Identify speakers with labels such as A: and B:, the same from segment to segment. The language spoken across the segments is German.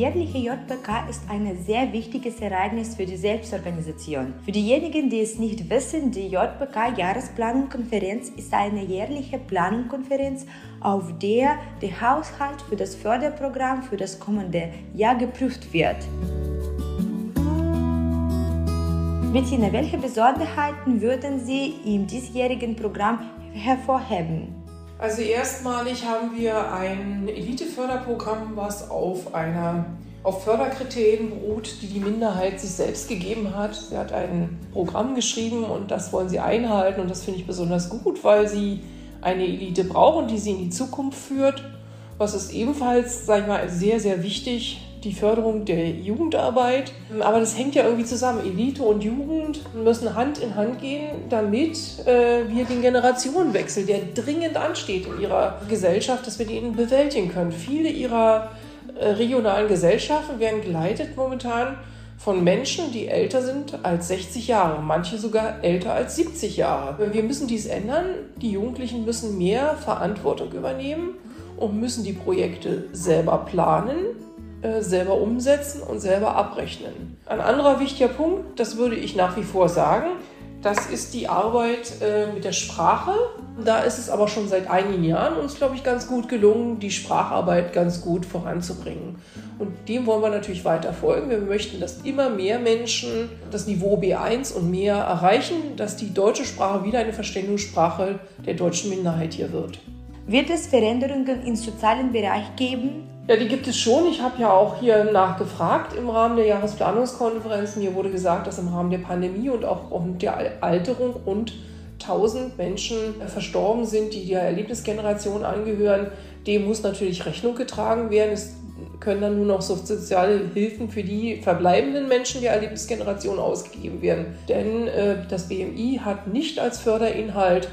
A: jährliche JPK ist ein sehr wichtiges Ereignis für die Selbstorganisation. Für diejenigen, die es nicht wissen, die JPK Jahresplanungskonferenz ist eine jährliche Planungskonferenz, auf der der Haushalt für das Förderprogramm für das kommende Jahr geprüft wird. Bettina, welche Besonderheiten würden Sie im diesjährigen Programm hervorheben?
B: Also erstmalig haben wir ein Elite-Förderprogramm, was auf einer auf Förderkriterien beruht, die die Minderheit sich selbst gegeben hat. Sie hat ein Programm geschrieben und das wollen sie einhalten und das finde ich besonders gut, weil sie eine Elite brauchen, die sie in die Zukunft führt. Was ist ebenfalls, sage ich mal, sehr, sehr wichtig, die Förderung der Jugendarbeit. Aber das hängt ja irgendwie zusammen. Elite und Jugend müssen Hand in Hand gehen, damit äh, wir den Generationenwechsel, der dringend ansteht in ihrer Gesellschaft, dass wir den bewältigen können. Viele ihrer äh, regionalen Gesellschaften werden geleitet momentan von Menschen, die älter sind als 60 Jahre, manche sogar älter als 70 Jahre. Wir müssen dies ändern. Die Jugendlichen müssen mehr Verantwortung übernehmen und müssen die Projekte selber planen äh, selber umsetzen und selber abrechnen. Ein anderer wichtiger Punkt, das würde ich nach wie vor sagen, das ist die Arbeit äh, mit der Sprache. Da ist es aber schon seit einigen Jahren uns, glaube ich, ganz gut gelungen, die Spracharbeit ganz gut voranzubringen. Und dem wollen wir natürlich weiter folgen. Wir möchten, dass immer mehr Menschen das Niveau B1 und mehr erreichen, dass die deutsche Sprache wieder eine Verständigungssprache der deutschen Minderheit hier wird.
A: Wird es Veränderungen im sozialen Bereich geben?
B: Ja, die gibt es schon. Ich habe ja auch hier nachgefragt im Rahmen der Jahresplanungskonferenz. Mir wurde gesagt, dass im Rahmen der Pandemie und auch der Alterung rund 1000 Menschen verstorben sind, die der Erlebnisgeneration angehören. Dem muss natürlich Rechnung getragen werden. Es können dann nur noch soziale Hilfen für die verbleibenden Menschen der Erlebnisgeneration ausgegeben werden. Denn äh, das BMI hat nicht als Förderinhalt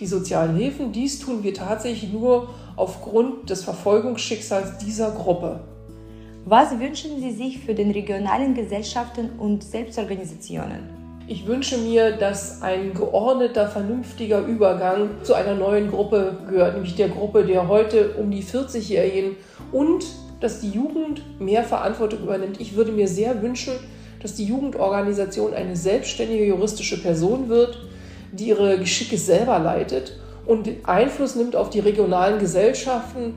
B: die sozialen Hilfen. Dies tun wir tatsächlich nur aufgrund des Verfolgungsschicksals dieser Gruppe.
A: Was wünschen Sie sich für den regionalen Gesellschaften und Selbstorganisationen?
B: Ich wünsche mir, dass ein geordneter, vernünftiger Übergang zu einer neuen Gruppe gehört, nämlich der Gruppe der heute um die 40-Jährigen und dass die Jugend mehr Verantwortung übernimmt. Ich würde mir sehr wünschen, dass die Jugendorganisation eine selbstständige juristische Person wird, die ihre Geschicke selber leitet und Einfluss nimmt auf die regionalen Gesellschaften.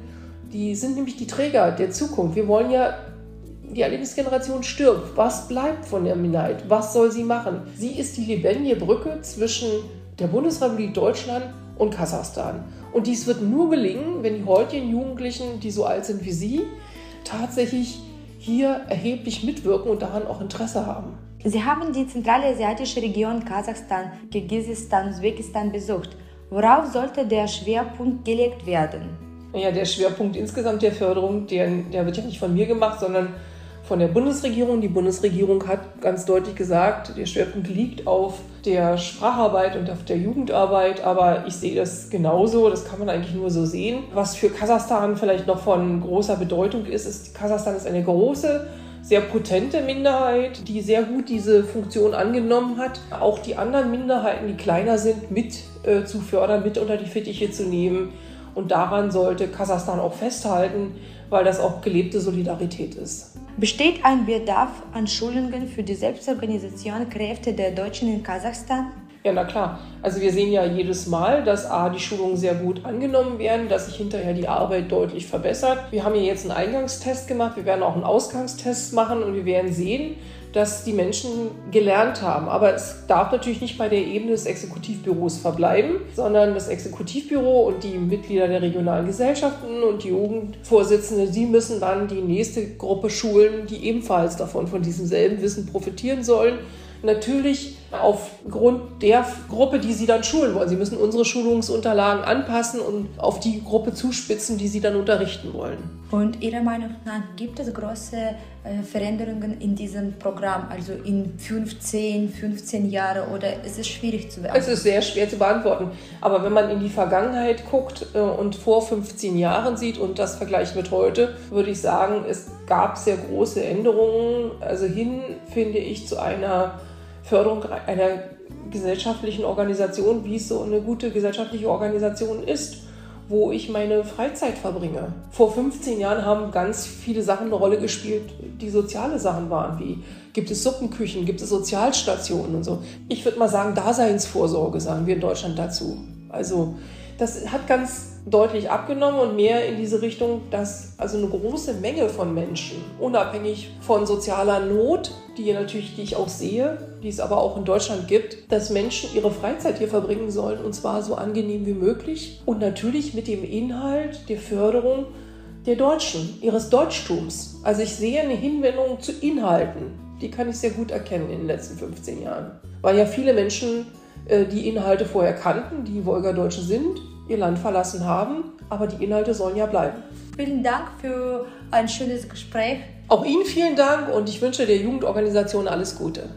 B: Die sind nämlich die Träger der Zukunft. Wir wollen ja, die Erlebnisgeneration stirbt. Was bleibt von der Minderheit? Was soll sie machen? Sie ist die lebendige Brücke zwischen der Bundesrepublik Deutschland und Kasachstan. Und dies wird nur gelingen, wenn die heutigen Jugendlichen, die so alt sind wie Sie, tatsächlich hier erheblich mitwirken und daran auch Interesse haben.
A: Sie haben die zentralasiatische Region Kasachstan, Kirgisistan, Usbekistan besucht. Worauf sollte der Schwerpunkt gelegt werden?
B: Ja, der Schwerpunkt insgesamt der Förderung, der, der wird ja nicht von mir gemacht, sondern von der Bundesregierung. Die Bundesregierung hat ganz deutlich gesagt, der Schwerpunkt liegt auf der Spracharbeit und auf der Jugendarbeit, aber ich sehe das genauso, das kann man eigentlich nur so sehen. Was für Kasachstan vielleicht noch von großer Bedeutung ist, ist, Kasachstan ist eine große sehr potente Minderheit, die sehr gut diese Funktion angenommen hat, auch die anderen Minderheiten, die kleiner sind, mit äh, zu fördern, mit unter die Fittiche zu nehmen. Und daran sollte Kasachstan auch festhalten, weil das auch gelebte Solidarität ist.
A: Besteht ein Bedarf an Schulungen für die Selbstorganisation Kräfte der Deutschen in Kasachstan?
B: Ja, na klar. Also wir sehen ja jedes Mal, dass A, die Schulungen sehr gut angenommen werden, dass sich hinterher die Arbeit deutlich verbessert. Wir haben ja jetzt einen Eingangstest gemacht, wir werden auch einen Ausgangstest machen und wir werden sehen, dass die Menschen gelernt haben. Aber es darf natürlich nicht bei der Ebene des Exekutivbüros verbleiben, sondern das Exekutivbüro und die Mitglieder der regionalen Gesellschaften und die Jugendvorsitzende, sie müssen dann die nächste Gruppe schulen, die ebenfalls davon, von diesem selben Wissen profitieren sollen natürlich aufgrund der Gruppe, die Sie dann schulen wollen. Sie müssen unsere Schulungsunterlagen anpassen und auf die Gruppe zuspitzen, die Sie dann unterrichten wollen.
A: Und Ihrer Meinung nach gibt es große äh, Veränderungen in diesem Programm, also in 15, 15 Jahren oder ist es schwierig zu beantworten?
B: Es ist sehr schwer zu beantworten. Aber wenn man in die Vergangenheit guckt äh, und vor 15 Jahren sieht und das vergleicht mit heute, würde ich sagen, es gab sehr große Änderungen. Also hin, finde ich, zu einer Förderung einer gesellschaftlichen Organisation, wie es so eine gute gesellschaftliche Organisation ist. wo ich meine Freizeit verbringe. Vor 15 Jahren haben ganz viele Sachen eine Rolle gespielt, die soziale Sachen waren, wie gibt es Suppenküchen, gibt es Sozialstationen und so. Ich würde mal sagen, Daseinsvorsorge sagen wir in Deutschland dazu. Also das hat ganz deutlich abgenommen und mehr in diese Richtung, dass also eine große Menge von Menschen, unabhängig von sozialer Not, die natürlich, die ich auch sehe, die es aber auch in Deutschland gibt, dass Menschen ihre Freizeit hier verbringen sollen und zwar so angenehm wie möglich und natürlich mit dem Inhalt der Förderung der Deutschen, ihres Deutschtums. Also ich sehe eine Hinwendung zu Inhalten, die kann ich sehr gut erkennen in den letzten 15 Jahren, weil ja viele Menschen äh, die Inhalte vorher kannten, die Wolgadeutsche sind, ihr Land verlassen haben, aber die Inhalte sollen ja bleiben.
A: Vielen Dank für ein schönes Gespräch.
B: Auch Ihnen vielen Dank und ich wünsche der Jugendorganisation alles Gute.